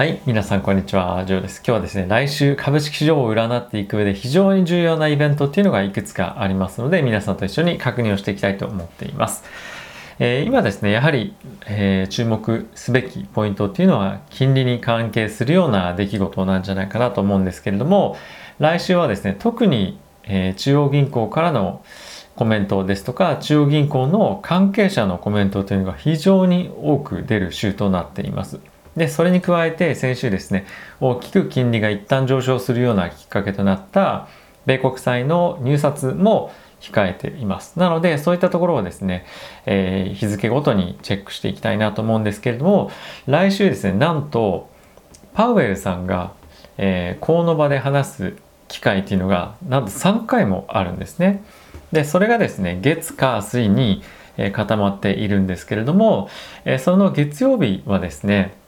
はい、皆さんこんにちは、ジョーです。今日はですね、来週株式市場を占っていく上で非常に重要なイベントっていうのがいくつかありますので、皆さんと一緒に確認をしていきたいと思っています。えー、今ですね、やはり、えー、注目すべきポイントっていうのは、金利に関係するような出来事なんじゃないかなと思うんですけれども、来週はですね、特に、えー、中央銀行からのコメントですとか、中央銀行の関係者のコメントというのが非常に多く出る週となっています。で、それに加えて先週ですね、大きく金利が一旦上昇するようなきっかけとなった米国債の入札も控えています。なので、そういったところをですね、えー、日付ごとにチェックしていきたいなと思うんですけれども、来週ですね、なんと、パウエルさんが、えー、この場で話す機会っていうのが、なんと3回もあるんですね。で、それがですね、月、火、水に、えー、固まっているんですけれども、えー、その月曜日はですね、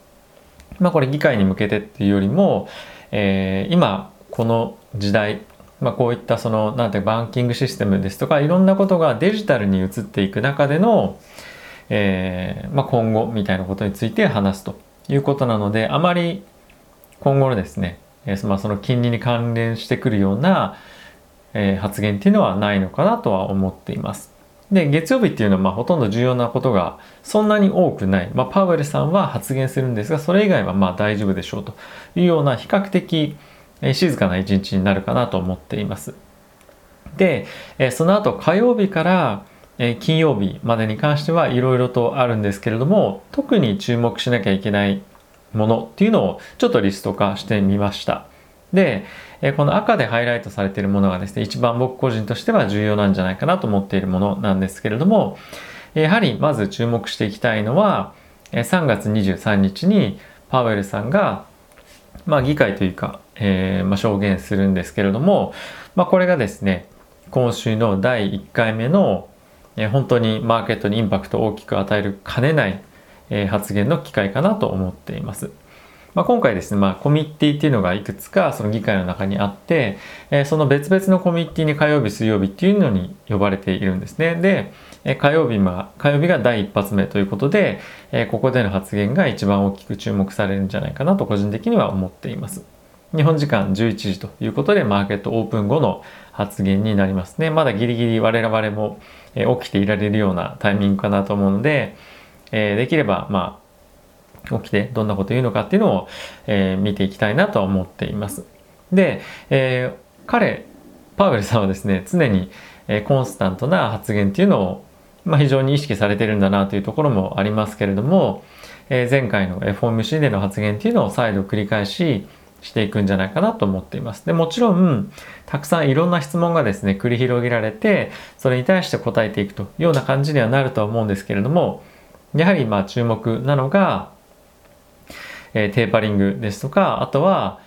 まあこれ議会に向けてっていうよりも、えー、今この時代、まあ、こういったそのなんてバンキングシステムですとかいろんなことがデジタルに移っていく中での、えーまあ、今後みたいなことについて話すということなのであまり今後のですね、えー、まあその金利に関連してくるような、えー、発言っていうのはないのかなとは思っています。で、月曜日っていうのはまあほとんど重要なことがそんなに多くない。まあ、パウエルさんは発言するんですが、それ以外はまあ大丈夫でしょうというような比較的静かな一日になるかなと思っています。で、その後火曜日から金曜日までに関してはいろいろとあるんですけれども、特に注目しなきゃいけないものっていうのをちょっとリスト化してみました。で、えこの赤でハイライトされているものがですね、一番僕個人としては重要なんじゃないかなと思っているものなんですけれども、やはりまず注目していきたいのは、3月23日にパウエルさんが、まあ議会というか、えー、まあ、証言するんですけれども、まあこれがですね、今週の第1回目の、えー、本当にマーケットにインパクトを大きく与えるかねない、えー、発言の機会かなと思っています。まあ、今回ですね、まあ、コミッティっていうのがいくつかその議会の中にあって、えー、その別々のコミッティに火曜日、水曜日っていうのに呼ばれているんですね。で、えー、火曜日は、火曜日が第一発目ということで、えー、ここでの発言が一番大きく注目されるんじゃないかなと個人的には思っています。日本時間11時ということで、マーケットオープン後の発言になりますね。まだギリギリ我々も、起きていられるようなタイミングかなと思うので、えできれば、まあ、起きてどんなこと言うのかっていうのを、えー、見ていきたいなと思っています。で、えー、彼、パウエルさんはですね、常に、えー、コンスタントな発言っていうのを、まあ、非常に意識されてるんだなというところもありますけれども、えー、前回の FOMC での発言っていうのを再度繰り返ししていくんじゃないかなと思っています。で、もちろん、たくさんいろんな質問がですね、繰り広げられて、それに対して答えていくというような感じにはなるとは思うんですけれども、やはりまあ注目なのが、えー、テーパリングですとかあとは、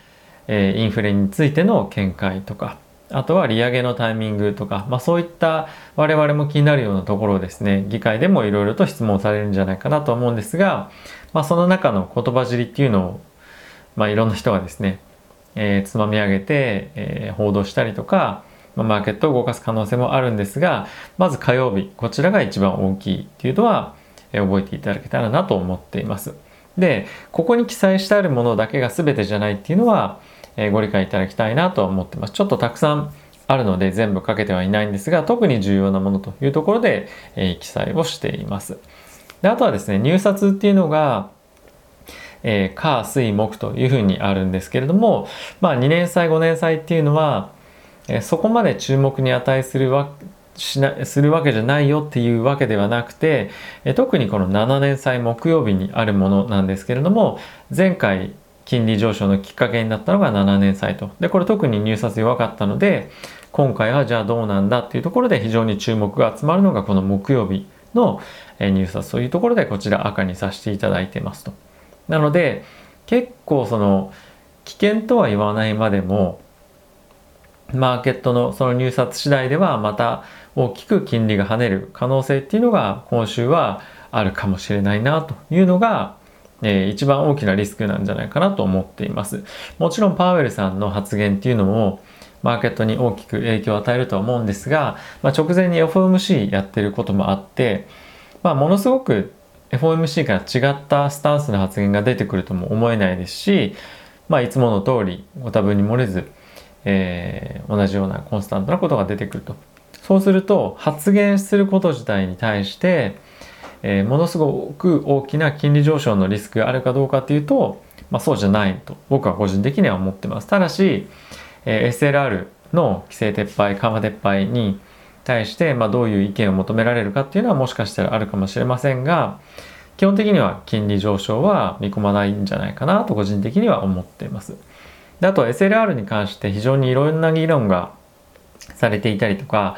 えー、インフレについての見解とかあとは利上げのタイミングとか、まあ、そういった我々も気になるようなところをですね議会でもいろいろと質問されるんじゃないかなと思うんですが、まあ、その中の言葉尻っていうのを、まあ、いろんな人がですね、えー、つまみ上げて、えー、報道したりとか、ま、マーケットを動かす可能性もあるんですがまず火曜日こちらが一番大きいっていうのは、えー、覚えていただけたらなと思っています。でここに記載してあるものだけが全てじゃないっていうのは、えー、ご理解いただきたいなと思ってます。ちょっとたくさんあるので全部書けてはいないんですが特に重要なものというところで、えー、記載をしています。であとはですね入札っていうのがえー、火、水、木というふうにあるんですけれども、まあ、2年祭、5年祭っていうのは、えー、そこまで注目に値するわしなするわけじゃないよっていうわけではなくて、え特にこの7年祭木曜日にあるものなんですけれども前回金利上昇のきっかけになったのが7年債とでこれ特に入札弱かったので今回はじゃあどうなんだっていうところで非常に注目が集まるのがこの木曜日の入札というところでこちら赤にさせていただいてますと。なので結構その危険とは言わないまでもマーケットのその入札次第ではまた大きく金利が跳ねる可能性っていうのが今週はあるかもしれないなというのが、えー、一番大きなリスクなんじゃないかなと思っています。もちろんパウエルさんの発言っていうのもマーケットに大きく影響を与えると思うんですが、まあ、直前に FOMC やってることもあって、まあ、ものすごく FOMC から違ったスタンスの発言が出てくるとも思えないですし、まあ、いつもの通りご多分に漏れず、えー、同じようなコンスタントなことが出てくるとそうすると発言すること自体に対して、えー、ものすごく大きな金利上昇のリスクがあるかどうかっていうと、まあ、そうじゃないと僕は個人的には思ってますただし、えー、SLR の規制撤廃緩和撤廃に対して、まあ、どういう意見を求められるかっていうのはもしかしたらあるかもしれませんが基本的には金利上昇は見込まないんじゃないかなと個人的には思っています。であと SLR に関して非常にいろんな議論がされていたりとか、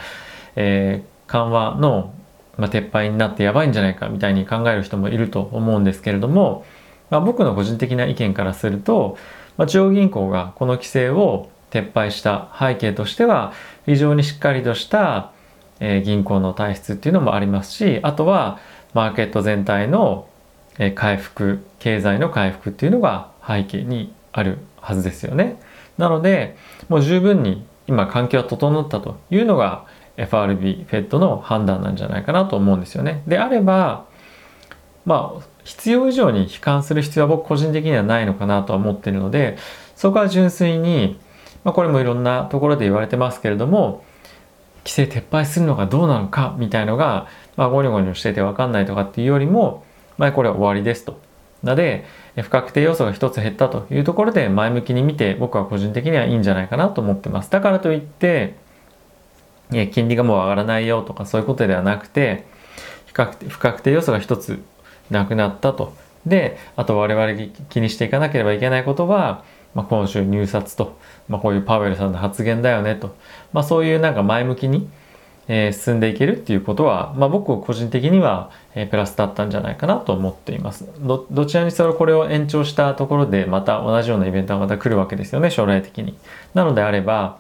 えー、緩和の、まあ、撤廃になってやばいんじゃないかみたいに考える人もいると思うんですけれども、まあ、僕の個人的な意見からすると、まあ、中央銀行がこの規制を撤廃した背景としては非常にしっかりとしたえ銀行の体質っていうのもありますしあとはマーケット全体の回復経済の回復っていうのが背景にあるはずですよね。なのでもう十分に今環境は整ったというのが FRB、FED の判断なんじゃないかなと思うんですよね。であればまあ必要以上に悲観する必要は僕個人的にはないのかなとは思ってるのでそこは純粋に、まあ、これもいろんなところで言われてますけれども規制撤廃するのがどうなのかみたいのが、まあ、ゴニョゴニョしてて分かんないとかっていうよりも、まあ、これは終わりですと。なので不確定要素が一つ減ったというところで前向きに見て僕は個人的にはいいんじゃないかなと思ってます。だからといって金利がもう上がらないよとかそういうことではなくて不確定要素が一つなくなったと。であと我々気にしていかなければいけないことはまあ、今週入札と、まあ、こういうパウエルさんの発言だよねと、まあ、そういうなんか前向きに、え、進んでいけるっていうことは、まあ、僕個人的には、え、プラスだったんじゃないかなと思っています。どどちらにせよこれを延長したところでまた同じようなイベントがまた来るわけですよね将来的に。なのであれば、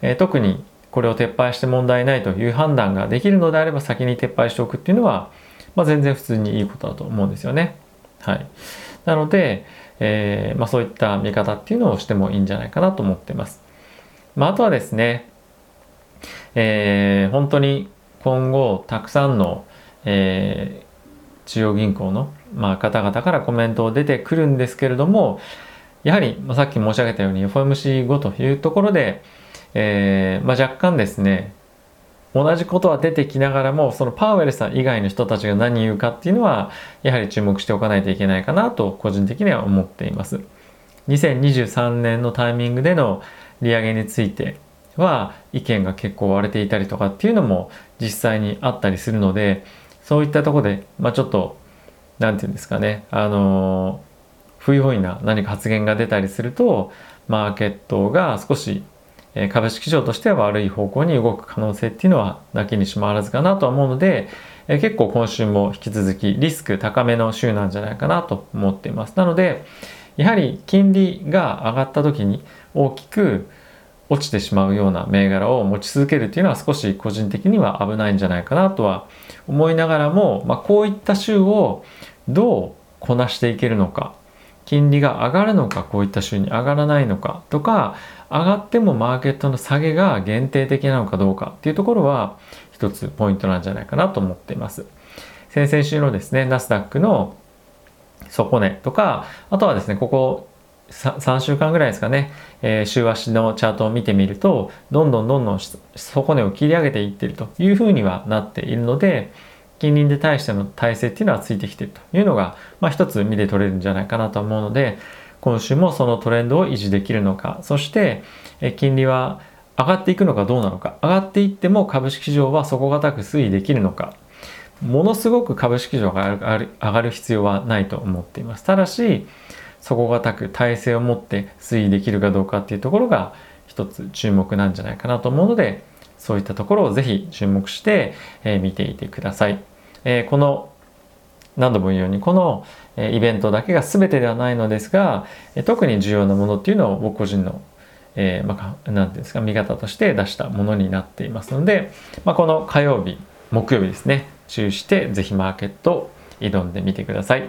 え、特にこれを撤廃して問題ないという判断ができるのであれば先に撤廃しておくっていうのは、まあ、全然普通にいいことだと思うんですよね。はい。なので、えー、まあ、そういった見方っていうのをしてもいいんじゃないかなと思ってます。まあ、あとはですね、えー、本当に今後たくさんの、えー、中央銀行の、まあ、方々からコメントを出てくるんですけれどもやはり、まあ、さっき申し上げたように FOMC5 というところで、えーまあ、若干ですね同じことは出てきながらもそのパウエルさん以外の人たちが何言うかっていうのはやはり注目しておかないといけないかなと個人的には思っています。2023年のタイミングでの利上げについては意見が結構割れていたりとかっていうのも実際にあったりするのでそういったとこで、まあ、ちょっと何て言うんですかねあの不用意な何か発言が出たりするとマーケットが少しえ株式市場としては悪い方向に動く可能性っていうのはなきにしもあらずかなとは思うので、え結構今週も引き続きリスク高めの週なんじゃないかなと思っています。なのでやはり金利が上がった時に大きく落ちてしまうような銘柄を持ち続けるっていうのは少し個人的には危ないんじゃないかなとは思いながらも、まあ、こういった週をどうこなしていけるのか金利が上がるのかこういった週に上がらないのかとか上がってもマーケットの下げが限定的なのかどうかっていうところは一つポイントなんじゃないかなと思っています。先々週のですね、ナスダックの底値とか、あとはですね、ここ 3, 週間ぐらいですかね、えー、週足のチャートを見てみると、どんどんどんどん底値を切り上げていってるというふうにはなっているので、近隣で対しての体制っていうのはついてきてるというのが、まあ、一つ見て取れるんじゃないかなと思うので、今週もそのトレンドを維持できるのかそしてえ金利は上がっていくのかどうなのか上がっていっても株式市場は底堅く推移できるのかものすごく株式市場が上がる必要はないと思っています。ただし底堅く体制を持って推移できるかどうかっていうところが一つ注目なんじゃないかなと思うのでそういったところをぜひ注目して、え見ていてください、えこの何度も言うようにこのイベントだけが全てではないのですがえ特に重要なものっていうのを僕個人のえー、まあ、なんていうんですか見方として出したものになっていますので、まあ、この火曜日木曜日ですね。注意して是非マーケット挑んでみてください。